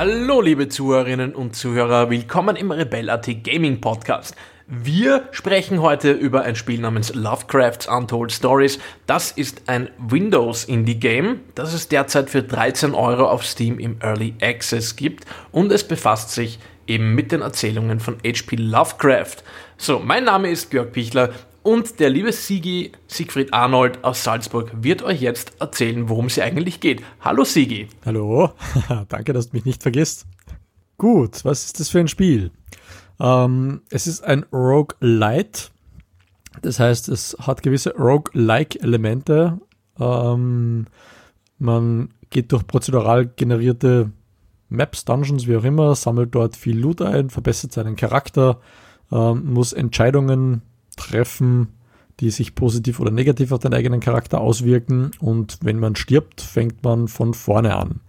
Hallo liebe Zuhörerinnen und Zuhörer, willkommen im Rebel.at Gaming Podcast. Wir sprechen heute über ein Spiel namens Lovecraft's Untold Stories. Das ist ein Windows Indie Game, das es derzeit für 13 Euro auf Steam im Early Access gibt und es befasst sich eben mit den Erzählungen von H.P. Lovecraft. So, mein Name ist Georg Pichler und der liebe Sigi Siegfried Arnold aus Salzburg wird euch jetzt erzählen, worum es eigentlich geht. Hallo Sigi. Hallo, danke, dass du mich nicht vergisst. Gut, was ist das für ein Spiel? Ähm, es ist ein Roguelite. Das heißt, es hat gewisse Roguelike-Elemente. Ähm, man geht durch prozedural generierte Maps, Dungeons, wie auch immer, sammelt dort viel Loot ein, verbessert seinen Charakter, ähm, muss Entscheidungen treffen, die sich positiv oder negativ auf den eigenen Charakter auswirken. Und wenn man stirbt, fängt man von vorne an.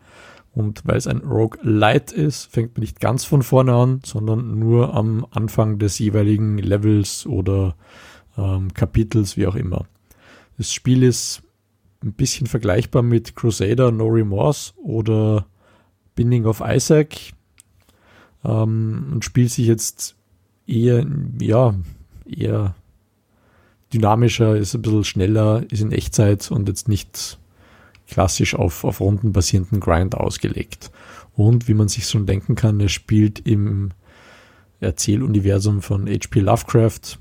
Und weil es ein Rogue Light ist, fängt man nicht ganz von vorne an, sondern nur am Anfang des jeweiligen Levels oder ähm, Kapitels, wie auch immer. Das Spiel ist ein bisschen vergleichbar mit Crusader No Remorse oder Binding of Isaac ähm, und spielt sich jetzt eher, ja, eher dynamischer, ist ein bisschen schneller, ist in Echtzeit und jetzt nicht klassisch auf, auf rundenbasierenden Grind ausgelegt. Und wie man sich schon denken kann, er spielt im Erzähluniversum von H.P. Lovecraft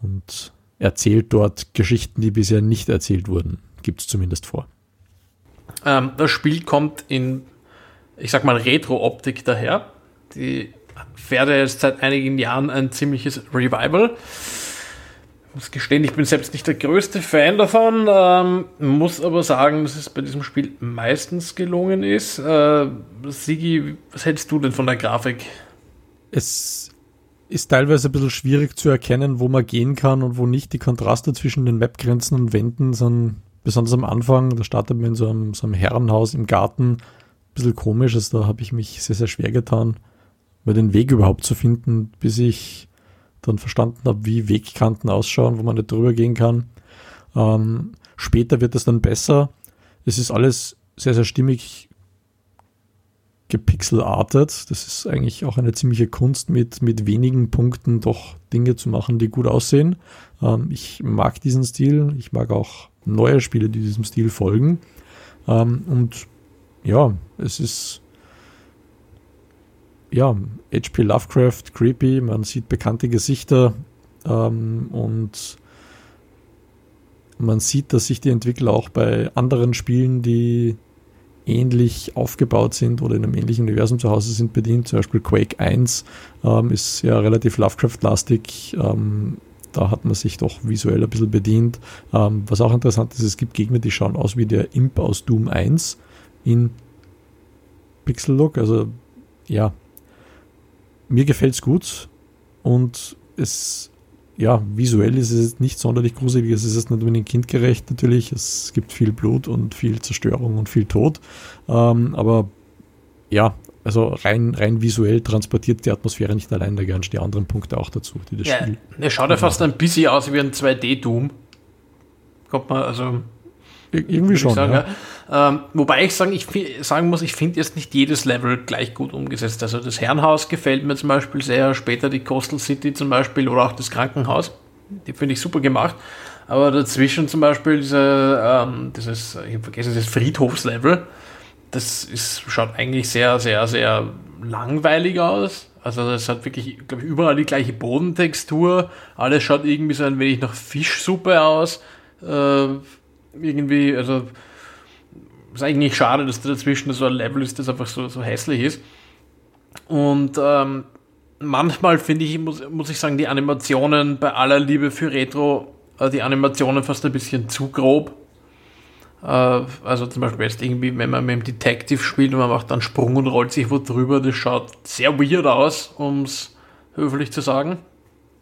und erzählt dort Geschichten, die bisher nicht erzählt wurden. Gibt es zumindest vor. Ähm, das Spiel kommt in, ich sag mal, Retro-Optik daher. Die fährt jetzt seit einigen Jahren ein ziemliches Revival muss gestehen, ich bin selbst nicht der größte Fan davon, ähm, muss aber sagen, dass es bei diesem Spiel meistens gelungen ist. Äh, Sigi, was hältst du denn von der Grafik? Es ist teilweise ein bisschen schwierig zu erkennen, wo man gehen kann und wo nicht. Die Kontraste zwischen den Mapgrenzen und Wänden sind besonders am Anfang, da startet man in so einem, so einem Herrenhaus im Garten, ein bisschen komisch. Also da habe ich mich sehr, sehr schwer getan, mal den Weg überhaupt zu finden, bis ich dann verstanden habe, wie Wegkanten ausschauen, wo man nicht drüber gehen kann. Ähm, später wird es dann besser. Es ist alles sehr, sehr stimmig gepixelartet. Das ist eigentlich auch eine ziemliche Kunst, mit, mit wenigen Punkten doch Dinge zu machen, die gut aussehen. Ähm, ich mag diesen Stil. Ich mag auch neue Spiele, die diesem Stil folgen. Ähm, und ja, es ist ja, H.P. Lovecraft, creepy, man sieht bekannte Gesichter ähm, und man sieht, dass sich die Entwickler auch bei anderen Spielen, die ähnlich aufgebaut sind oder in einem ähnlichen Universum zu Hause sind, bedient. Zum Beispiel Quake 1 ähm, ist ja relativ Lovecraft-lastig. Ähm, da hat man sich doch visuell ein bisschen bedient. Ähm, was auch interessant ist, es gibt Gegner, die schauen aus wie der Imp aus Doom 1 in Pixel-Look. Also ja, mir gefällt es gut und es, ja, visuell ist es nicht sonderlich gruselig, es ist nicht unbedingt kindgerecht natürlich, es gibt viel Blut und viel Zerstörung und viel Tod, ähm, aber ja, also rein, rein visuell transportiert die Atmosphäre nicht allein, da gehören die anderen Punkte auch dazu, die das ja, Spiel. Er schaut ja fast ein bisschen aus wie ein 2D-Doom. Kommt man, also irgendwie schon. Sagen, ja. Ja. Ähm, wobei ich sagen, ich sagen muss, ich finde jetzt nicht jedes Level gleich gut umgesetzt. Also das Herrenhaus gefällt mir zum Beispiel sehr, später die Coastal City zum Beispiel oder auch das Krankenhaus. Die finde ich super gemacht. Aber dazwischen zum Beispiel diese, ähm, dieses, ich habe vergessen, das Friedhofslevel, das ist, schaut eigentlich sehr, sehr, sehr langweilig aus. Also das hat wirklich, glaube ich, überall die gleiche Bodentextur. Alles schaut irgendwie so ein wenig nach Fischsuppe aus. Äh, irgendwie, also ist eigentlich schade, dass da dazwischen so ein Level ist, das einfach so, so hässlich ist. Und ähm, manchmal finde ich, muss, muss ich sagen, die Animationen bei aller Liebe für Retro, äh, die Animationen fast ein bisschen zu grob. Äh, also zum Beispiel jetzt irgendwie, wenn man mit dem Detective spielt und man macht dann Sprung und rollt sich wo drüber, das schaut sehr weird aus, um es höflich zu sagen.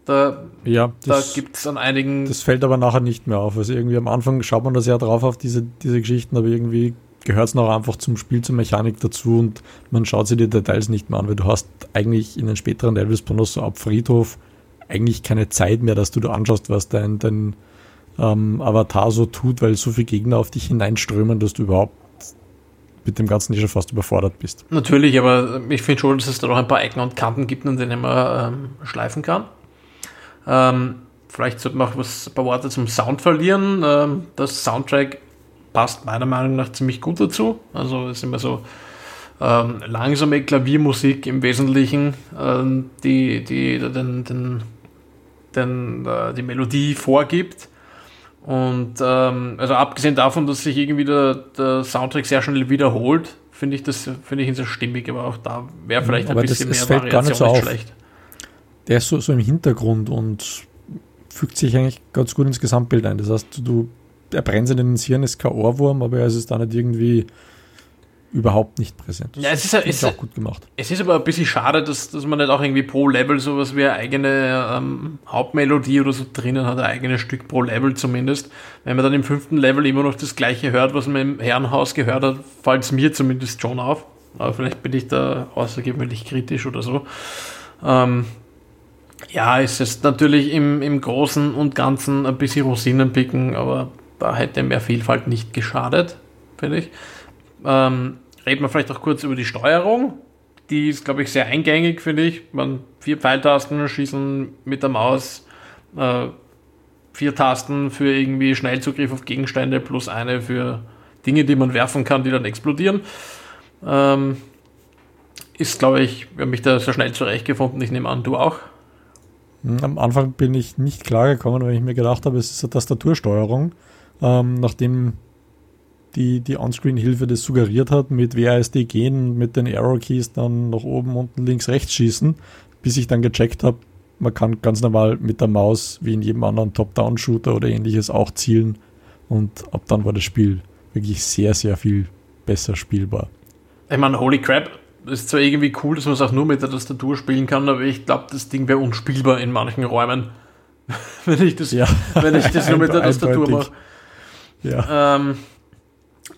Da, ja, da gibt es an einigen. Das fällt aber nachher nicht mehr auf. Also irgendwie am Anfang schaut man das ja drauf auf diese, diese Geschichten, aber irgendwie gehört es noch einfach zum Spiel, zur Mechanik dazu und man schaut sich die Details nicht mehr an, weil du hast eigentlich in den späteren Levels, besonders so ab Friedhof, eigentlich keine Zeit mehr, dass du da anschaust, was dein, dein ähm, Avatar so tut, weil so viele Gegner auf dich hineinströmen, dass du überhaupt mit dem Ganzen schon fast überfordert bist. Natürlich, aber ich finde schon, dass es da noch ein paar Ecken und Kanten gibt, an denen man ähm, schleifen kann. Ähm, vielleicht sollte man auch was, ein paar Worte zum Sound verlieren. Ähm, das Soundtrack passt meiner Meinung nach ziemlich gut dazu. Also es ist immer so ähm, langsame Klaviermusik im Wesentlichen, ähm, die, die den, den, den, äh, die Melodie vorgibt. Und ähm, also abgesehen davon, dass sich irgendwie der, der Soundtrack sehr schnell wiederholt, finde ich das finde ich ihn sehr stimmig, aber auch da wäre vielleicht ein bisschen das, mehr Variation so nicht schlecht. Der ist so, so im Hintergrund und fügt sich eigentlich ganz gut ins Gesamtbild ein. Das heißt, du, er brennt in den Hirn, ist kein Ohrwurm, aber er ist da nicht irgendwie überhaupt nicht präsent. Ja, es ist, ist auch gut gemacht. Es ist aber ein bisschen schade, dass, dass man nicht auch irgendwie pro Level sowas wie eine eigene ähm, Hauptmelodie oder so drinnen hat, ein eigenes Stück pro Level zumindest. Wenn man dann im fünften Level immer noch das gleiche hört, was man im Herrenhaus gehört hat, fällt es mir zumindest schon auf. Aber vielleicht bin ich da außergewöhnlich kritisch oder so. Ähm, ja, es ist natürlich im, im Großen und Ganzen ein bisschen Rosinenpicken, aber da hätte mehr Vielfalt nicht geschadet, finde ich. Ähm, reden wir vielleicht auch kurz über die Steuerung. Die ist, glaube ich, sehr eingängig, finde ich. Man vier Pfeiltasten schießen mit der Maus, äh, vier Tasten für irgendwie Schnellzugriff auf Gegenstände plus eine für Dinge, die man werfen kann, die dann explodieren. Ähm, ist, glaube ich, wir haben mich da sehr schnell zurechtgefunden. Ich nehme an, du auch. Hm, am Anfang bin ich nicht klar gekommen, weil ich mir gedacht habe, es ist eine Tastatursteuerung. Ähm, nachdem die, die On-Screen-Hilfe das suggeriert hat, mit WASD gehen, mit den Arrow-Keys dann nach oben, unten, links, rechts schießen, bis ich dann gecheckt habe, man kann ganz normal mit der Maus, wie in jedem anderen Top-Down-Shooter oder ähnliches, auch zielen. Und ab dann war das Spiel wirklich sehr, sehr viel besser spielbar. Ich meine, holy crap, ist zwar irgendwie cool, dass man es auch nur mit der Tastatur spielen kann, aber ich glaube, das Ding wäre unspielbar in manchen Räumen, wenn ich das, ja, wenn ich das nur mit der Tastatur mache. Ja. Ähm,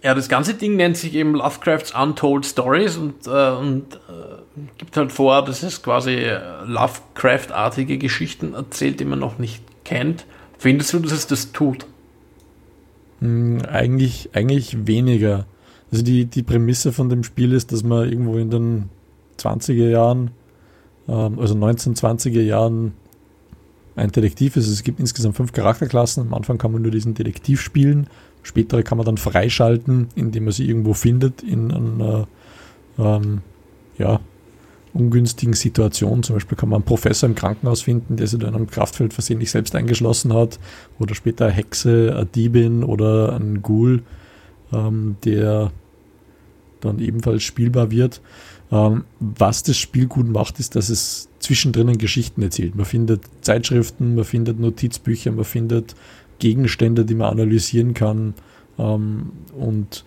ja, das ganze Ding nennt sich eben Lovecrafts Untold Stories und, äh, und äh, gibt halt vor, dass es quasi Lovecraft-artige Geschichten erzählt, die man noch nicht kennt. Findest du, dass es das tut? Hm, eigentlich, eigentlich weniger. Also die, die Prämisse von dem Spiel ist, dass man irgendwo in den 20er Jahren, ähm, also 1920er Jahren ein Detektiv ist. Es gibt insgesamt fünf Charakterklassen. Am Anfang kann man nur diesen Detektiv spielen Spätere kann man dann freischalten, indem man sie irgendwo findet in einer ähm, ja, ungünstigen Situation. Zum Beispiel kann man einen Professor im Krankenhaus finden, der sich dann am Kraftfeld versehentlich selbst eingeschlossen hat. Oder später eine Hexe, eine Diebin oder ein Ghoul, ähm, der dann ebenfalls spielbar wird. Ähm, was das Spiel gut macht, ist, dass es zwischendrin Geschichten erzählt. Man findet Zeitschriften, man findet Notizbücher, man findet Gegenstände, die man analysieren kann. Ähm, und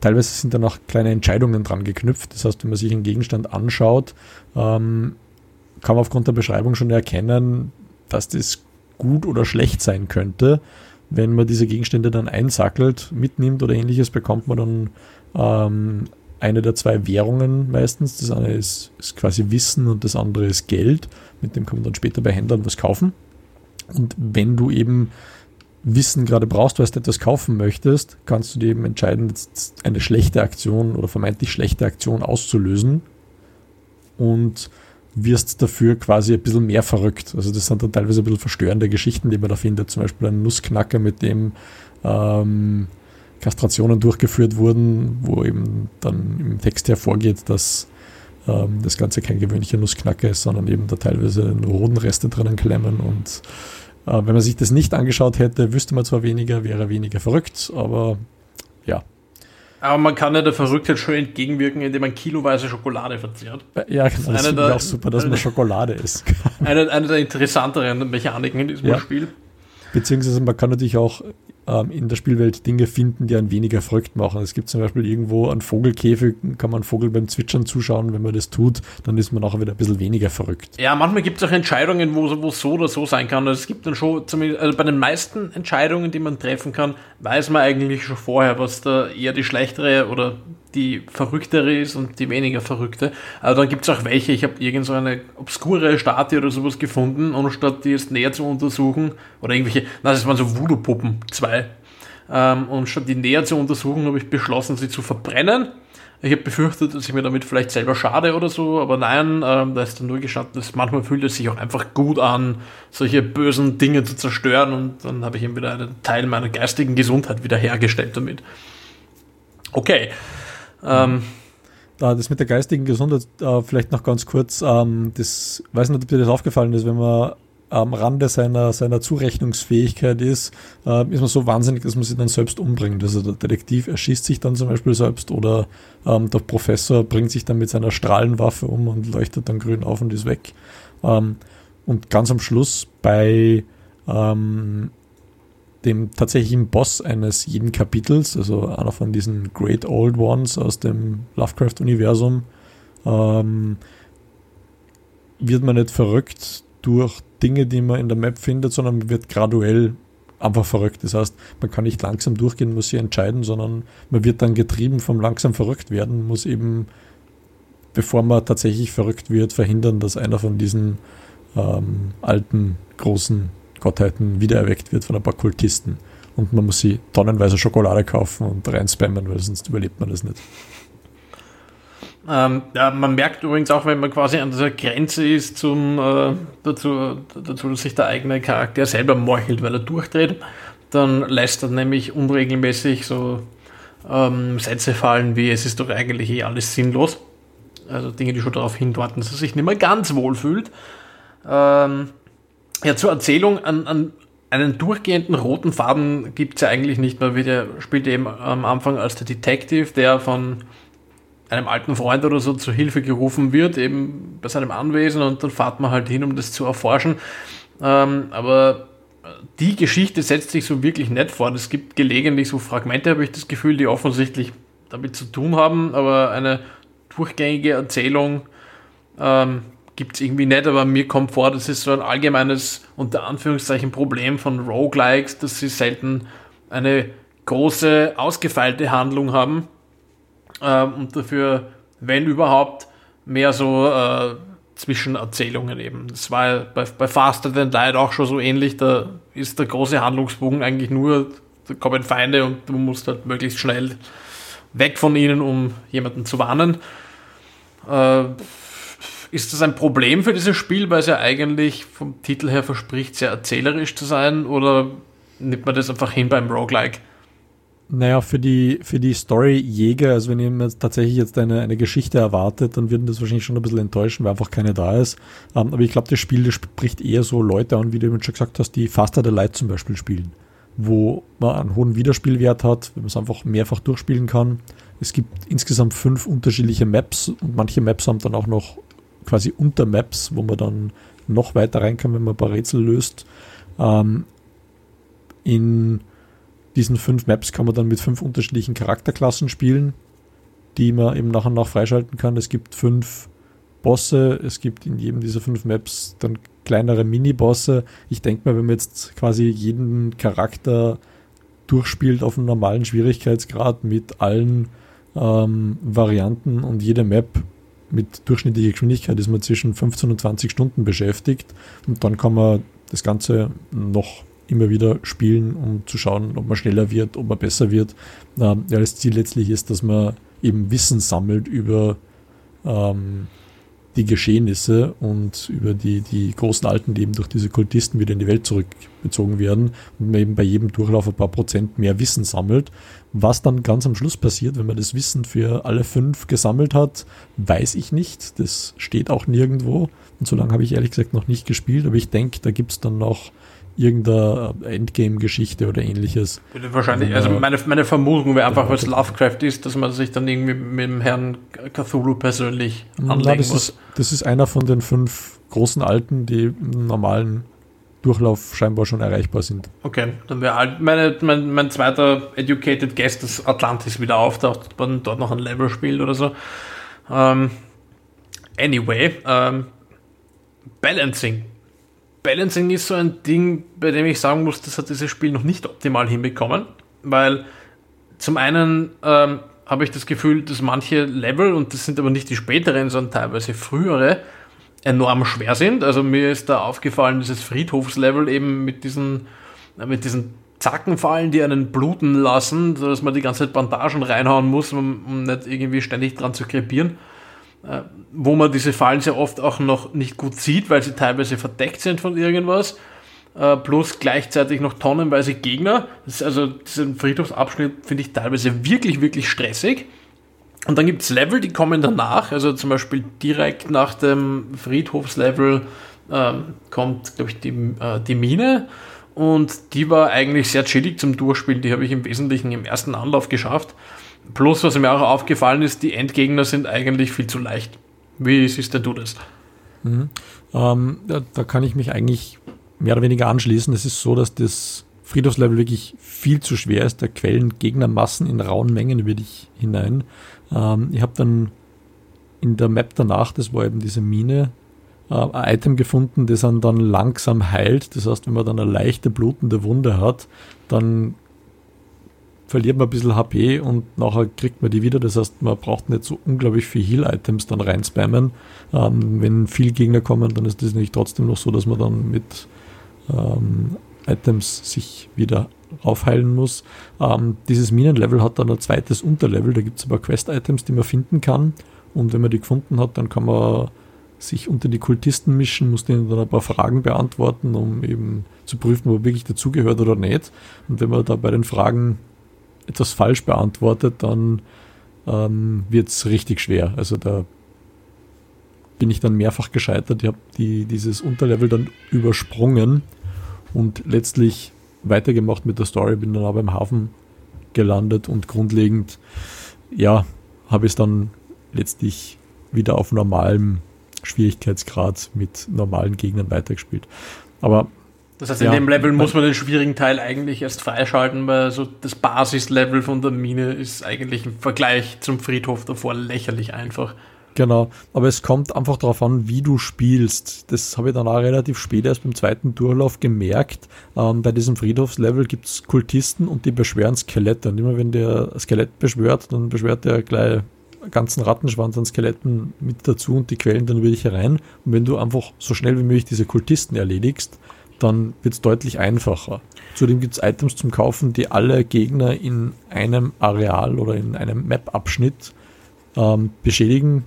teilweise sind dann auch kleine Entscheidungen dran geknüpft. Das heißt, wenn man sich einen Gegenstand anschaut, ähm, kann man aufgrund der Beschreibung schon erkennen, dass das gut oder schlecht sein könnte. Wenn man diese Gegenstände dann einsackelt, mitnimmt oder ähnliches, bekommt man dann ähm, eine der zwei Währungen meistens. Das eine ist, ist, quasi Wissen und das andere ist Geld. Mit dem kann man dann später bei Händlern was kaufen. Und wenn du eben Wissen gerade brauchst, weil du etwas kaufen möchtest, kannst du dir eben entscheiden, eine schlechte Aktion oder vermeintlich schlechte Aktion auszulösen und wirst dafür quasi ein bisschen mehr verrückt. Also das sind dann teilweise ein bisschen verstörende Geschichten, die man da findet. Zum Beispiel ein Nussknacker, mit dem ähm, Kastrationen durchgeführt wurden, wo eben dann im Text hervorgeht, dass ähm, das Ganze kein gewöhnlicher Nussknacker ist, sondern eben da teilweise Hodenreste drinnen klemmen und äh, wenn man sich das nicht angeschaut hätte, wüsste man zwar weniger, wäre weniger verrückt, aber ja. Aber man kann ja der Verrücktheit schon entgegenwirken, indem man kiloweise Schokolade verzehrt. Ja, genau, das, ist auch super, dass man Schokolade isst. Eine, eine der interessanteren Mechaniken in diesem ja. Spiel. Beziehungsweise man kann natürlich auch ähm, in der Spielwelt Dinge finden, die einen weniger verrückt machen. Es gibt zum Beispiel irgendwo einen Vogelkäfig, kann man Vogel beim Zwitschern zuschauen. Wenn man das tut, dann ist man auch wieder ein bisschen weniger verrückt. Ja, manchmal gibt es auch Entscheidungen, wo es so oder so sein kann. Es gibt dann schon, also bei den meisten Entscheidungen, die man treffen kann, weiß man eigentlich schon vorher, was da eher die schlechtere oder die verrücktere ist und die weniger verrückte. Aber dann gibt es auch welche, ich habe irgend so eine obskure Statue oder sowas gefunden und statt die jetzt näher zu untersuchen oder irgendwelche, na, das waren so Voodoo-Puppen, zwei, und statt die näher zu untersuchen, habe ich beschlossen, sie zu verbrennen. Ich habe befürchtet, dass ich mir damit vielleicht selber schade oder so, aber nein, ähm, da ist dann nur gestanden, dass manchmal fühlt es sich auch einfach gut an, solche bösen Dinge zu zerstören und dann habe ich eben wieder einen Teil meiner geistigen Gesundheit wiederhergestellt damit. Okay. Ähm, das mit der geistigen Gesundheit, äh, vielleicht noch ganz kurz, ähm, das weiß nicht, ob dir das aufgefallen ist, wenn man am Rande seiner, seiner Zurechnungsfähigkeit ist, äh, ist man so wahnsinnig, dass man sich dann selbst umbringt. Also der Detektiv erschießt sich dann zum Beispiel selbst oder ähm, der Professor bringt sich dann mit seiner Strahlenwaffe um und leuchtet dann grün auf und ist weg. Ähm, und ganz am Schluss bei ähm, dem tatsächlichen Boss eines jeden Kapitels, also einer von diesen Great Old Ones aus dem Lovecraft-Universum, ähm, wird man nicht verrückt durch Dinge, die man in der Map findet, sondern man wird graduell einfach verrückt. Das heißt, man kann nicht langsam durchgehen, muss sich entscheiden, sondern man wird dann getrieben vom langsam verrückt werden, muss eben, bevor man tatsächlich verrückt wird, verhindern, dass einer von diesen ähm, alten, großen Gottheiten wiedererweckt wird von ein paar Kultisten. Und man muss sie tonnenweise Schokolade kaufen und reinspammen, weil sonst überlebt man das nicht. Ähm, ja, man merkt übrigens auch, wenn man quasi an dieser Grenze ist zum, äh, dazu, dazu, dass sich der eigene Charakter selber morchelt, weil er durchdreht, dann lässt er nämlich unregelmäßig so ähm, Sätze fallen wie, es ist doch eigentlich eh alles sinnlos. Also Dinge, die schon darauf hindeuten, dass er sich nicht mehr ganz wohl fühlt. Ähm, ja, zur Erzählung, an, an einen durchgehenden roten Faden gibt es ja eigentlich nicht. Man wird ja, spielt eben am Anfang als der Detective, der von einem alten Freund oder so zur Hilfe gerufen wird, eben bei seinem Anwesen und dann fahrt man halt hin, um das zu erforschen. Ähm, aber die Geschichte setzt sich so wirklich nett fort. Es gibt gelegentlich so Fragmente, habe ich das Gefühl, die offensichtlich damit zu tun haben, aber eine durchgängige Erzählung ähm, gibt es irgendwie nicht, aber mir kommt vor, das ist so ein allgemeines, unter Anführungszeichen, Problem von Roguelikes, dass sie selten eine große, ausgefeilte Handlung haben, ähm, und dafür, wenn überhaupt, mehr so äh, Zwischenerzählungen eben. Das war bei, bei Faster Than Light auch schon so ähnlich. Da ist der große Handlungsbogen eigentlich nur, da kommen Feinde und du musst halt möglichst schnell weg von ihnen, um jemanden zu warnen. Äh, ist das ein Problem für dieses Spiel, weil es ja eigentlich vom Titel her verspricht, sehr erzählerisch zu sein? Oder nimmt man das einfach hin beim Roguelike? Naja, für die, für die Story-Jäger, also wenn ihr jetzt tatsächlich jetzt eine, eine Geschichte erwartet, dann würden das wahrscheinlich schon ein bisschen enttäuschen, weil einfach keine da ist. Um, ähm, aber ich glaube, das Spiel das spricht eher so Leute an, wie du schon gesagt hast, die Faster the Light zum Beispiel spielen, wo man einen hohen Wiederspielwert hat, wenn man es einfach mehrfach durchspielen kann. Es gibt insgesamt fünf unterschiedliche Maps und manche Maps haben dann auch noch quasi Untermaps, wo man dann noch weiter rein kann, wenn man ein paar Rätsel löst. Um, ähm, in diesen fünf Maps kann man dann mit fünf unterschiedlichen Charakterklassen spielen, die man eben nach und nach freischalten kann. Es gibt fünf Bosse, es gibt in jedem dieser fünf Maps dann kleinere Mini-Bosse. Ich denke mal, wenn man jetzt quasi jeden Charakter durchspielt auf einem normalen Schwierigkeitsgrad mit allen ähm, Varianten und jede Map mit durchschnittlicher Geschwindigkeit ist man zwischen 15 und 20 Stunden beschäftigt und dann kann man das Ganze noch immer wieder spielen, um zu schauen, ob man schneller wird, ob man besser wird. Ähm, ja, das Ziel letztlich ist, dass man eben Wissen sammelt über ähm, die Geschehnisse und über die, die großen Alten, die eben durch diese Kultisten wieder in die Welt zurückbezogen werden und man eben bei jedem Durchlauf ein paar Prozent mehr Wissen sammelt. Was dann ganz am Schluss passiert, wenn man das Wissen für alle fünf gesammelt hat, weiß ich nicht. Das steht auch nirgendwo. Und so lange habe ich ehrlich gesagt noch nicht gespielt, aber ich denke, da gibt es dann noch irgendeine Endgame-Geschichte oder ähnliches. Wahrscheinlich, also meine, meine Vermutung wäre einfach, was Lovecraft ist, dass man sich dann irgendwie mit dem Herrn Cthulhu persönlich anlegen Na, das muss. Ist, das ist einer von den fünf großen Alten, die im normalen Durchlauf scheinbar schon erreichbar sind. Okay, dann wäre meine, mein, mein zweiter Educated Guest, dass Atlantis wieder auftaucht, man dort noch ein Level spielt oder so. Um, ähm, anyway, um, ähm, Balancing Balancing ist so ein Ding, bei dem ich sagen muss, das hat dieses Spiel noch nicht optimal hinbekommen, weil zum einen ähm, habe ich das Gefühl, dass manche Level, und das sind aber nicht die späteren, sondern teilweise frühere, enorm schwer sind. Also mir ist da aufgefallen, dieses Friedhofslevel eben mit diesen, mit diesen Zackenfallen, die einen bluten lassen, sodass man die ganze Zeit Bandagen reinhauen muss, um, um nicht irgendwie ständig dran zu krepieren. Äh, wo man diese Fallen sehr oft auch noch nicht gut sieht, weil sie teilweise verdeckt sind von irgendwas. Äh, plus gleichzeitig noch tonnenweise Gegner. Also diesen Friedhofsabschnitt finde ich teilweise wirklich, wirklich stressig. Und dann gibt es Level, die kommen danach. Also zum Beispiel direkt nach dem Friedhofslevel ähm, kommt, glaube ich, die, äh, die Mine. Und die war eigentlich sehr chillig zum Durchspielen. Die habe ich im Wesentlichen im ersten Anlauf geschafft. Plus, was mir auch aufgefallen ist, die Endgegner sind eigentlich viel zu leicht. Wie siehst denn du das? Mhm. Ähm, da, da, kann ich mich eigentlich mehr oder weniger anschließen. Es ist so, dass das Friedhofslevel wirklich viel zu schwer ist. Da quellen Gegnermassen in rauen Mengen über dich hinein. Ähm, ich habe dann in der Map danach, das war eben diese Mine, äh, ein Item gefunden, das dann, dann langsam heilt. Das heißt, wenn man dann eine leichte blutende Wunde hat, dann verliert man ein bisschen HP und nachher kriegt man die wieder. Das heißt, man braucht nicht so unglaublich viel Heal-Items dann reinspammen. Ähm, wenn viel Gegner kommen, dann ist das nämlich trotzdem noch so, dass man dann mit ähm, Items sich wieder aufheilen muss. Ähm, dieses Minenlevel hat dann ein zweites Unterlevel, da gibt es paar Quest-Items, die man finden kann. Und wenn man die gefunden hat, dann kann man sich unter die Kultisten mischen, muss denen dann ein paar Fragen beantworten, um eben zu prüfen, ob er wirklich dazugehört oder nicht. Und wenn man da bei den Fragen etwas falsch beantwortet, dann ähm, wird es richtig schwer. Also da bin ich dann mehrfach gescheitert. Ich habe die, dieses Unterlevel dann übersprungen und letztlich weitergemacht mit der Story, bin dann aber im Hafen gelandet und grundlegend, ja, habe ich es dann letztlich wieder auf normalem Schwierigkeitsgrad mit normalen Gegnern weitergespielt. Aber das heißt, in ja, dem Level muss man den schwierigen Teil eigentlich erst freischalten, weil so das Basislevel von der Mine ist eigentlich im Vergleich zum Friedhof davor lächerlich einfach. Genau, aber es kommt einfach darauf an, wie du spielst. Das habe ich dann auch relativ spät erst beim zweiten Durchlauf gemerkt. Ähm, bei diesem Friedhofslevel gibt es Kultisten und die beschwören Skelette. Und immer wenn der Skelett beschwört, dann beschwört der gleich ganzen Rattenschwanz an Skeletten mit dazu und die quellen dann wirklich herein. Und wenn du einfach so schnell wie möglich diese Kultisten erledigst, dann wird es deutlich einfacher. Zudem gibt es Items zum Kaufen, die alle Gegner in einem Areal oder in einem Map-Abschnitt ähm, beschädigen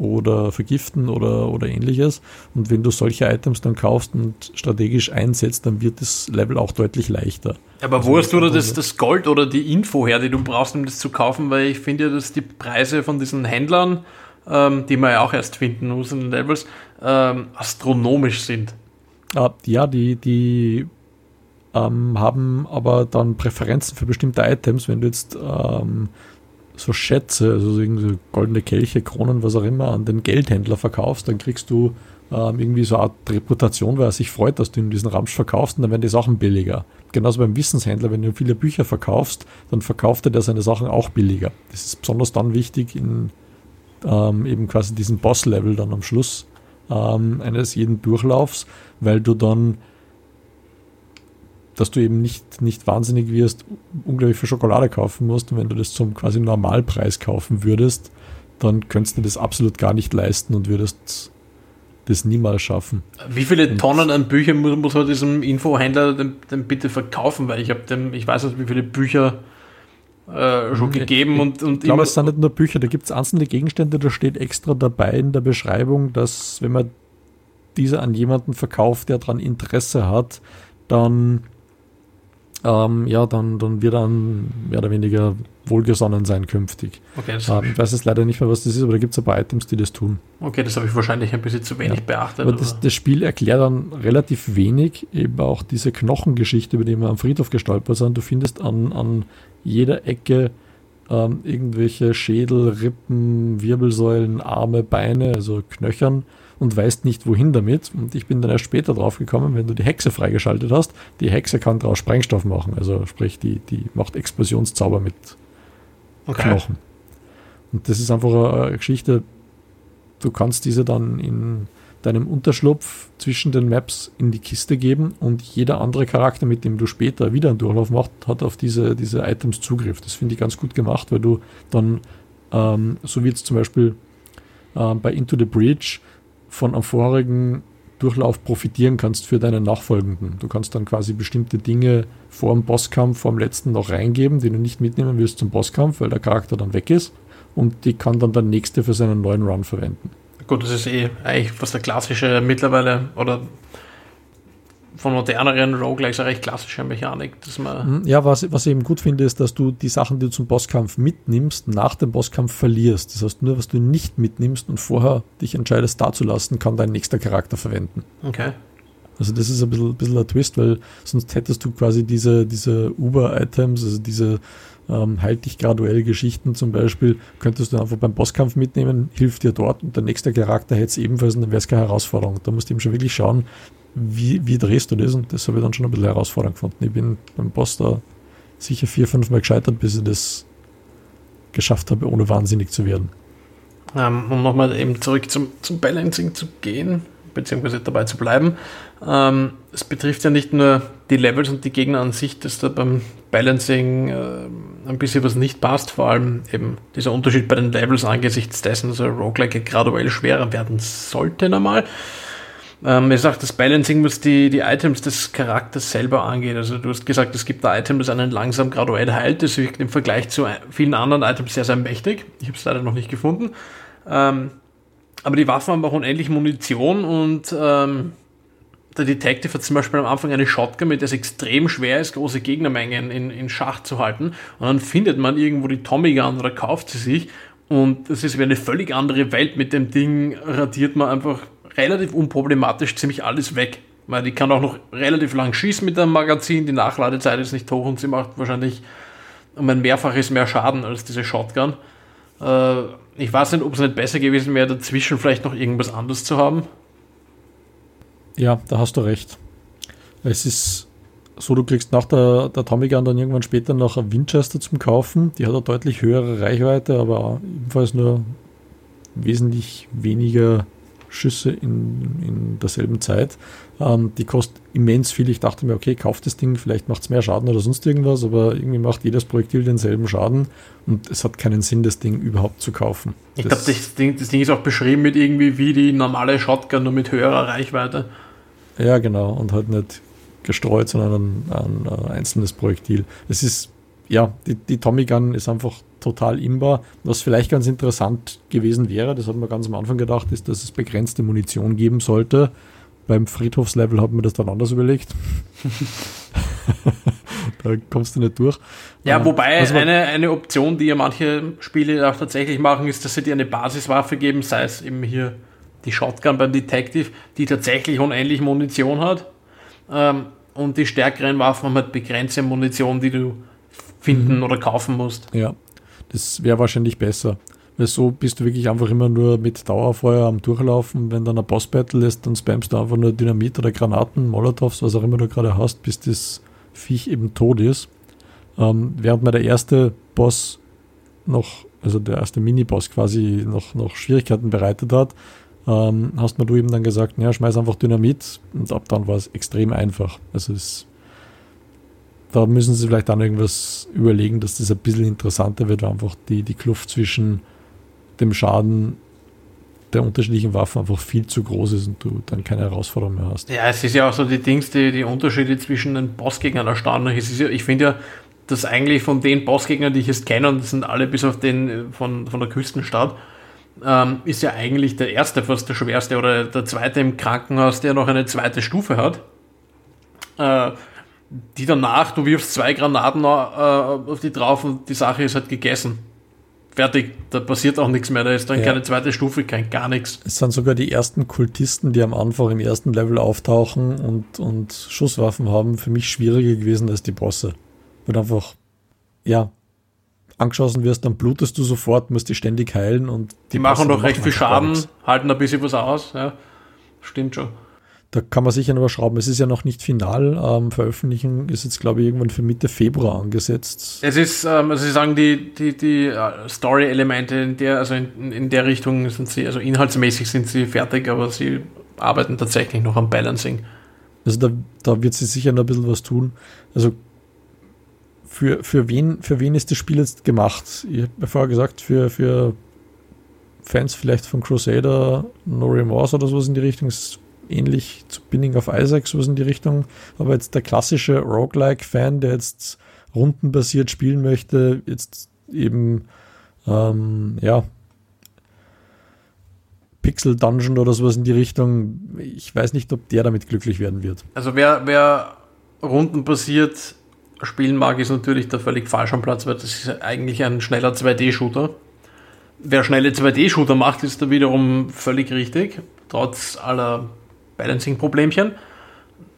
oder vergiften oder, oder ähnliches. Und wenn du solche Items dann kaufst und strategisch einsetzt, dann wird das Level auch deutlich leichter. Aber also wo hast du da das, das Gold oder die Info her, die du brauchst, um das zu kaufen? Weil ich finde ja, dass die Preise von diesen Händlern, ähm, die man ja auch erst finden muss in den Levels, ähm, astronomisch sind. Ah, ja, die, die ähm, haben aber dann Präferenzen für bestimmte Items. Wenn du jetzt ähm, so Schätze, also irgendwie goldene Kelche, Kronen, was auch immer, an den Geldhändler verkaufst, dann kriegst du ähm, irgendwie so eine Art Reputation, weil er sich freut, dass du ihm diesen Ramsch verkaufst und dann werden die Sachen billiger. Genauso beim Wissenshändler, wenn du viele Bücher verkaufst, dann verkauft er seine Sachen auch billiger. Das ist besonders dann wichtig in ähm, eben quasi diesem Boss-Level dann am Schluss ähm, eines jeden Durchlaufs, weil du dann dass du eben nicht, nicht wahnsinnig wirst, unglaublich viel Schokolade kaufen musst. Und wenn du das zum quasi Normalpreis kaufen würdest, dann könntest du das absolut gar nicht leisten und würdest das niemals schaffen. Wie viele und Tonnen an Büchern muss, muss man diesem Infohändler denn, denn bitte verkaufen? Weil ich habe dem, ich weiß nicht, wie viele Bücher äh, schon okay. gegeben und, und ich glaube, es sind nicht nur Bücher, da gibt es einzelne Gegenstände, da steht extra dabei in der Beschreibung, dass wenn man diese an jemanden verkauft, der daran Interesse hat, dann ähm, ja, dann, dann wird er mehr oder weniger wohlgesonnen sein künftig. Okay, ähm, ich weiß jetzt leider nicht mehr, was das ist, aber da gibt es ein paar Items, die das tun. Okay, das habe ich wahrscheinlich ein bisschen zu wenig ja. beachtet. Aber das, das, Spiel erklärt dann relativ wenig, eben auch diese Knochengeschichte, über die wir am Friedhof gestolpert sind. Du findest an, an jeder Ecke ähm, irgendwelche Schädel, Rippen, Wirbelsäulen, Arme, Beine, also Knöchern und weißt nicht, wohin damit. Und ich bin dann erst später drauf gekommen, wenn du die Hexe freigeschaltet hast. Die Hexe kann daraus Sprengstoff machen, also sprich, die, die macht Explosionszauber mit okay. Knochen. Und das ist einfach eine Geschichte, du kannst diese dann in deinem Unterschlupf zwischen den Maps in die Kiste geben und jeder andere Charakter, mit dem du später wieder einen Durchlauf machst, hat auf diese, diese Items Zugriff. Das finde ich ganz gut gemacht, weil du dann, ähm, so wie jetzt zum Beispiel ähm, bei Into the Breach, von einem vorigen Durchlauf profitieren kannst für deinen Nachfolgenden. Du kannst dann quasi bestimmte Dinge vor dem Bosskampf, vor dem letzten noch reingeben, die du nicht mitnehmen willst zum Bosskampf, weil der Charakter dann weg ist. Und die kann dann der nächste für seinen neuen Run verwenden. Gut, das ist eh eigentlich was der klassische mittlerweile oder von moderneren Roguelikes eine recht klassische Mechanik. Dass man mhm. ja, was, was ich eben gut finde, ist, dass du die Sachen, die du zum Bosskampf mitnimmst, nach dem Bosskampf verlierst. Das heißt, nur was du nicht mitnimmst und vorher dich entscheidest, da zu lassen, kann dein nächster Charakter verwenden. Okay. Also das ist ein bisschen, bisschen ein Twist, weil sonst hättest du quasi diese, diese Uber-Items, also diese ähm, halt dich graduell Geschichten zum Beispiel, könntest du einfach beim Bosskampf mitnehmen, hilft dir dort und der nächste Charakter hätte es ebenfalls und dann wäre es keine Herausforderung. Da musst du eben schon wirklich schauen, wie, wie drehst du das? Und das habe ich dann schon ein bisschen herausfordernd gefunden. Ich bin beim Boss da sicher vier, fünf Mal gescheitert, bis ich das geschafft habe, ohne wahnsinnig zu werden. Ähm, um nochmal eben zurück zum, zum Balancing zu gehen, beziehungsweise dabei zu bleiben. Ähm, es betrifft ja nicht nur die Levels und die Gegner an sich, dass da beim Balancing äh, ein bisschen was nicht passt, vor allem eben dieser Unterschied bei den Levels angesichts dessen, dass Roguelike graduell schwerer werden sollte normal. Ähm, ich sage, das Balancing, was die, die Items des Charakters selber angeht. Also du hast gesagt, es gibt ein Item, das einen langsam graduell heilt. Das wirkt im Vergleich zu vielen anderen Items sehr, sehr mächtig. Ich habe es leider noch nicht gefunden. Ähm, aber die Waffen haben auch unendlich Munition und ähm, der Detective hat zum Beispiel am Anfang eine Shotgun, mit der es extrem schwer ist, große Gegnermengen in, in Schach zu halten. Und dann findet man irgendwo die Tommy Gun oder kauft sie sich. Und es ist wie eine völlig andere Welt. Mit dem Ding radiert man einfach relativ unproblematisch ziemlich alles weg. Weil die kann auch noch relativ lang schießen mit dem Magazin, die Nachladezeit ist nicht hoch und sie macht wahrscheinlich um ein Mehrfaches mehr Schaden als diese Shotgun. Äh, ich weiß nicht, ob es nicht besser gewesen wäre, dazwischen vielleicht noch irgendwas anderes zu haben. Ja, da hast du recht. Es ist so, du kriegst nach der, der Tommy Gun dann irgendwann später noch ein Winchester zum Kaufen. Die hat eine deutlich höhere Reichweite, aber ebenfalls nur wesentlich weniger Schüsse in, in derselben Zeit. Ähm, die kostet immens viel. Ich dachte mir, okay, kauf das Ding, vielleicht macht es mehr Schaden oder sonst irgendwas, aber irgendwie macht jedes Projektil denselben Schaden und es hat keinen Sinn, das Ding überhaupt zu kaufen. Ich glaube, das Ding, das Ding ist auch beschrieben mit irgendwie wie die normale Shotgun, nur mit höherer Reichweite. Ja, genau, und halt nicht gestreut, sondern ein, ein, ein einzelnes Projektil. Es ist, ja, die, die Tommy Gun ist einfach total imbar. Was vielleicht ganz interessant gewesen wäre, das hat man ganz am Anfang gedacht, ist, dass es begrenzte Munition geben sollte. Beim Friedhofslevel hat man das dann anders überlegt. da kommst du nicht durch. Ja, ähm, wobei also eine, eine Option, die ja manche Spiele auch tatsächlich machen, ist, dass sie dir eine Basiswaffe geben, sei es eben hier die Shotgun beim Detective, die tatsächlich unendlich Munition hat. Ähm, und die stärkeren Waffen haben halt begrenzte Munition, die du finden mhm. oder kaufen musst. Ja, das wäre wahrscheinlich besser. Weil so bist du wirklich einfach immer nur mit Dauerfeuer am Durchlaufen. Wenn dann ein Boss-Battle ist, dann spammst du einfach nur Dynamit oder Granaten, Molotovs, was auch immer du gerade hast, bis das Viech eben tot ist. Ähm, während mir der erste Boss noch, also der erste Mini-Boss quasi noch, noch Schwierigkeiten bereitet hat, ähm, hast mir du eben dann gesagt, ja, schmeiß einfach Dynamit und ab dann war es extrem einfach. Also es da müssen sie vielleicht dann irgendwas überlegen, dass das ein bisschen interessanter wird, weil einfach die, die Kluft zwischen dem Schaden der unterschiedlichen Waffen einfach viel zu groß ist und du dann keine Herausforderung mehr hast. Ja, es ist ja auch so die Dings, die, die Unterschiede zwischen den Bossgegnern erstaunlich. Es ist ja, ich finde ja, dass eigentlich von den Bossgegnern, die ich jetzt kenne, und das sind alle bis auf den äh, von, von der Küstenstadt, ähm, ist ja eigentlich der erste fast der schwerste oder der zweite im Krankenhaus, der noch eine zweite Stufe hat. Äh, die danach, du wirfst zwei Granaten äh, auf die drauf und die Sache ist halt gegessen. Fertig, da passiert auch nichts mehr, da ist dann ja. keine zweite Stufe, kein gar nichts. Es sind sogar die ersten Kultisten, die am Anfang im ersten Level auftauchen und, und Schusswaffen haben, für mich schwieriger gewesen als die Bosse. Weil einfach, ja, angeschossen wirst, dann blutest du sofort, musst dich ständig heilen und die, die machen doch recht viel Schaden, halten ein bisschen was aus, ja. Stimmt schon. Da kann man sicher noch schrauben. Es ist ja noch nicht final. Ähm, veröffentlichen ist jetzt, glaube ich, irgendwann für Mitte Februar angesetzt. Es ist, ähm, also Sie sagen, die, die, die uh, Story-Elemente in der, also in, in der Richtung sind sie, also inhaltsmäßig sind sie fertig, aber sie arbeiten tatsächlich noch am Balancing. Also da, da wird sie sicher noch ein bisschen was tun. Also für, für, wen, für wen ist das Spiel jetzt gemacht? Ich habe ja vorher gesagt, für, für Fans vielleicht von Crusader, No Remorse oder sowas in die Richtung. Es ähnlich zu Binning of Isaac, sowas in die Richtung. Aber jetzt der klassische Roguelike-Fan, der jetzt rundenbasiert spielen möchte, jetzt eben ähm, ja, Pixel Dungeon oder sowas in die Richtung. Ich weiß nicht, ob der damit glücklich werden wird. Also wer, wer rundenbasiert spielen mag, ist natürlich der völlig falsch am Platz, weil das ist eigentlich ein schneller 2D-Shooter. Wer schnelle 2D-Shooter macht, ist da wiederum völlig richtig, trotz aller Balancing-Problemchen.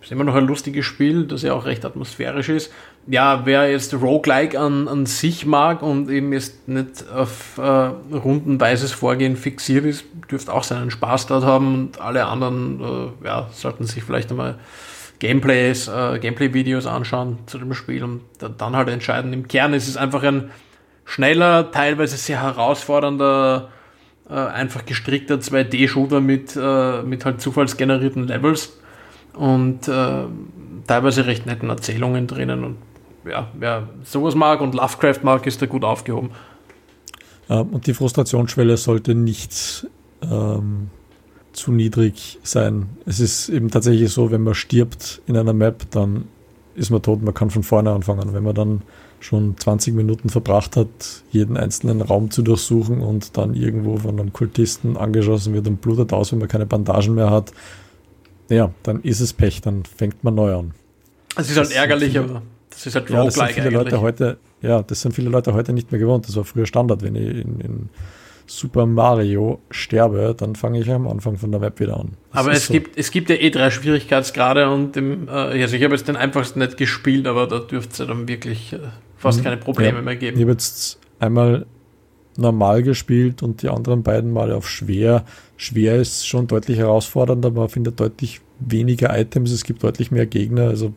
Ist immer noch ein lustiges Spiel, das ja auch recht atmosphärisch ist. Ja, wer jetzt Roguelike an, an sich mag und eben jetzt nicht auf äh, rundenweises Vorgehen fixiert ist, dürfte auch seinen Spaß dort haben und alle anderen äh, ja, sollten sich vielleicht einmal Gameplays, äh, Gameplay-Videos anschauen zu dem Spiel und dann halt entscheiden. Im Kern ist es einfach ein schneller, teilweise sehr herausfordernder, äh, einfach gestrickter 2D-Shooter mit, äh, mit halt zufallsgenerierten Levels und äh, teilweise recht netten Erzählungen drinnen. Und ja, wer sowas mag und Lovecraft mag, ist da gut aufgehoben. Und die Frustrationsschwelle sollte nicht ähm, zu niedrig sein. Es ist eben tatsächlich so, wenn man stirbt in einer Map, dann ist man tot, man kann von vorne anfangen. Wenn man dann schon 20 Minuten verbracht hat, jeden einzelnen Raum zu durchsuchen und dann irgendwo von einem Kultisten angeschossen wird und blutet aus, wenn man keine Bandagen mehr hat, ja, dann ist es Pech, dann fängt man neu an. Es ist halt das ärgerlich, viele, aber das ist halt ja, das sind viele Leute heute, Ja, das sind viele Leute heute nicht mehr gewohnt. Das war früher Standard, wenn ich in, in Super Mario sterbe, dann fange ich am Anfang von der Map wieder an. Das aber es, so. gibt, es gibt ja eh drei Schwierigkeitsgrade und im, äh, also ich habe jetzt den einfachsten nicht gespielt, aber da dürfte es ja dann wirklich äh, fast mhm. keine Probleme ja. mehr geben. Ich habe jetzt einmal normal gespielt und die anderen beiden Male auf schwer. Schwer ist schon deutlich herausfordernder, man findet deutlich weniger Items, es gibt deutlich mehr Gegner, also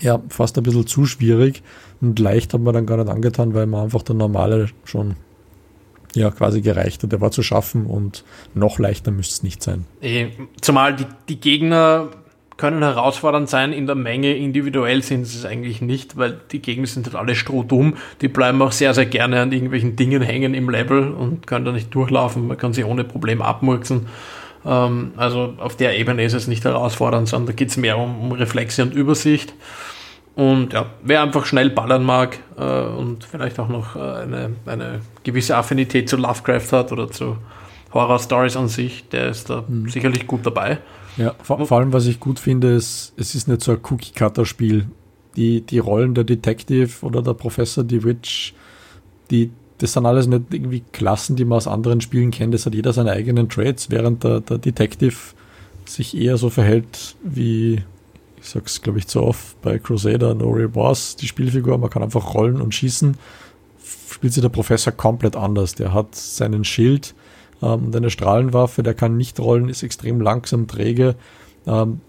ja, fast ein bisschen zu schwierig und leicht hat man dann gar nicht angetan, weil man einfach der normale schon ja quasi gereicht hat. Der war zu schaffen und noch leichter müsste es nicht sein. Eh, zumal die, die Gegner können herausfordernd sein, in der Menge individuell sind sie es eigentlich nicht, weil die Gegner sind halt alle strohdumm. Die bleiben auch sehr, sehr gerne an irgendwelchen Dingen hängen im Level und können da nicht durchlaufen. Man kann sie ohne Problem abmurksen. Ähm, also auf der Ebene ist es nicht herausfordernd, sondern da geht es mehr um Reflexe und Übersicht. Und ja, wer einfach schnell ballern mag äh, und vielleicht auch noch äh, eine, eine gewisse Affinität zu Lovecraft hat oder zu Horror-Stories an sich, der ist da mhm. sicherlich gut dabei. Ja, vor, vor, allem, was ich gut finde, ist, es ist nicht so ein Cookie-Cutter-Spiel. Die, die Rollen der Detective oder der Professor, die Witch, die, das sind alles nicht irgendwie Klassen, die man aus anderen Spielen kennt. Das hat jeder seine eigenen Traits, während der, der Detective sich eher so verhält wie ich sag's glaube ich zu oft, bei Crusader No Boss, die Spielfigur, man kann einfach rollen und schießen, spielt sich der Professor komplett anders. Der hat seinen Schild ähm, und eine Strahlenwaffe, der kann nicht rollen, ist extrem langsam, träge. Ähm,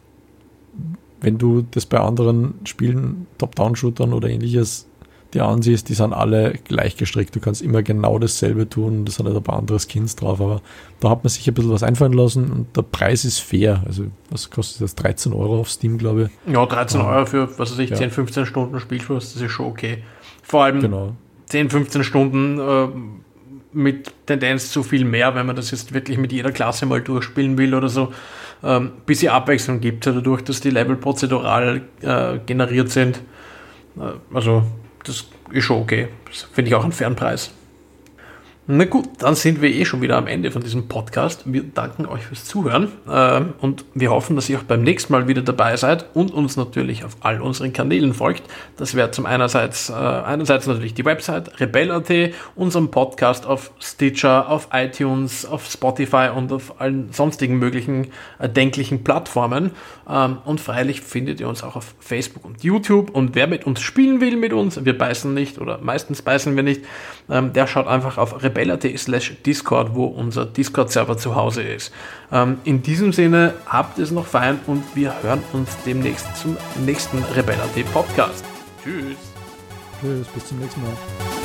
wenn du das bei anderen Spielen, Top-Down-Shootern oder ähnliches dir ansiehst, die sind alle gleich gestrickt. Du kannst immer genau dasselbe tun. Das hat halt ein paar andere Skins drauf, aber da hat man sich ein bisschen was einfallen lassen und der Preis ist fair. Also, was kostet das? 13 Euro auf Steam, glaube ich. Ja, 13 Euro für, was weiß ich, ja. 10, 15 Stunden Spielfluss, das ist schon okay. Vor allem genau. 10, 15 Stunden äh, mit Tendenz zu viel mehr, wenn man das jetzt wirklich mit jeder Klasse mal durchspielen will oder so. Ähm, bisschen Abwechslung gibt es ja dadurch, dass die Level prozedural äh, generiert sind. Äh, also das ist schon okay. Das finde ich auch einen fairen Preis. Na gut, dann sind wir eh schon wieder am Ende von diesem Podcast. Wir danken euch fürs Zuhören äh, und wir hoffen, dass ihr auch beim nächsten Mal wieder dabei seid und uns natürlich auf all unseren Kanälen folgt. Das wäre zum einerseits, äh, einerseits natürlich die Website rebell.at, unserem Podcast auf Stitcher, auf iTunes, auf Spotify und auf allen sonstigen möglichen erdenklichen Plattformen. Ähm, und freilich findet ihr uns auch auf Facebook und YouTube. Und wer mit uns spielen will mit uns, wir beißen nicht oder meistens beißen wir nicht, ähm, der schaut einfach auf rebell.at rebella.t slash Discord, wo unser Discord-Server zu Hause ist. Ähm, in diesem Sinne, habt es noch fein und wir hören uns demnächst zum nächsten Rebella.t Podcast. Tschüss. Tschüss, bis zum nächsten Mal.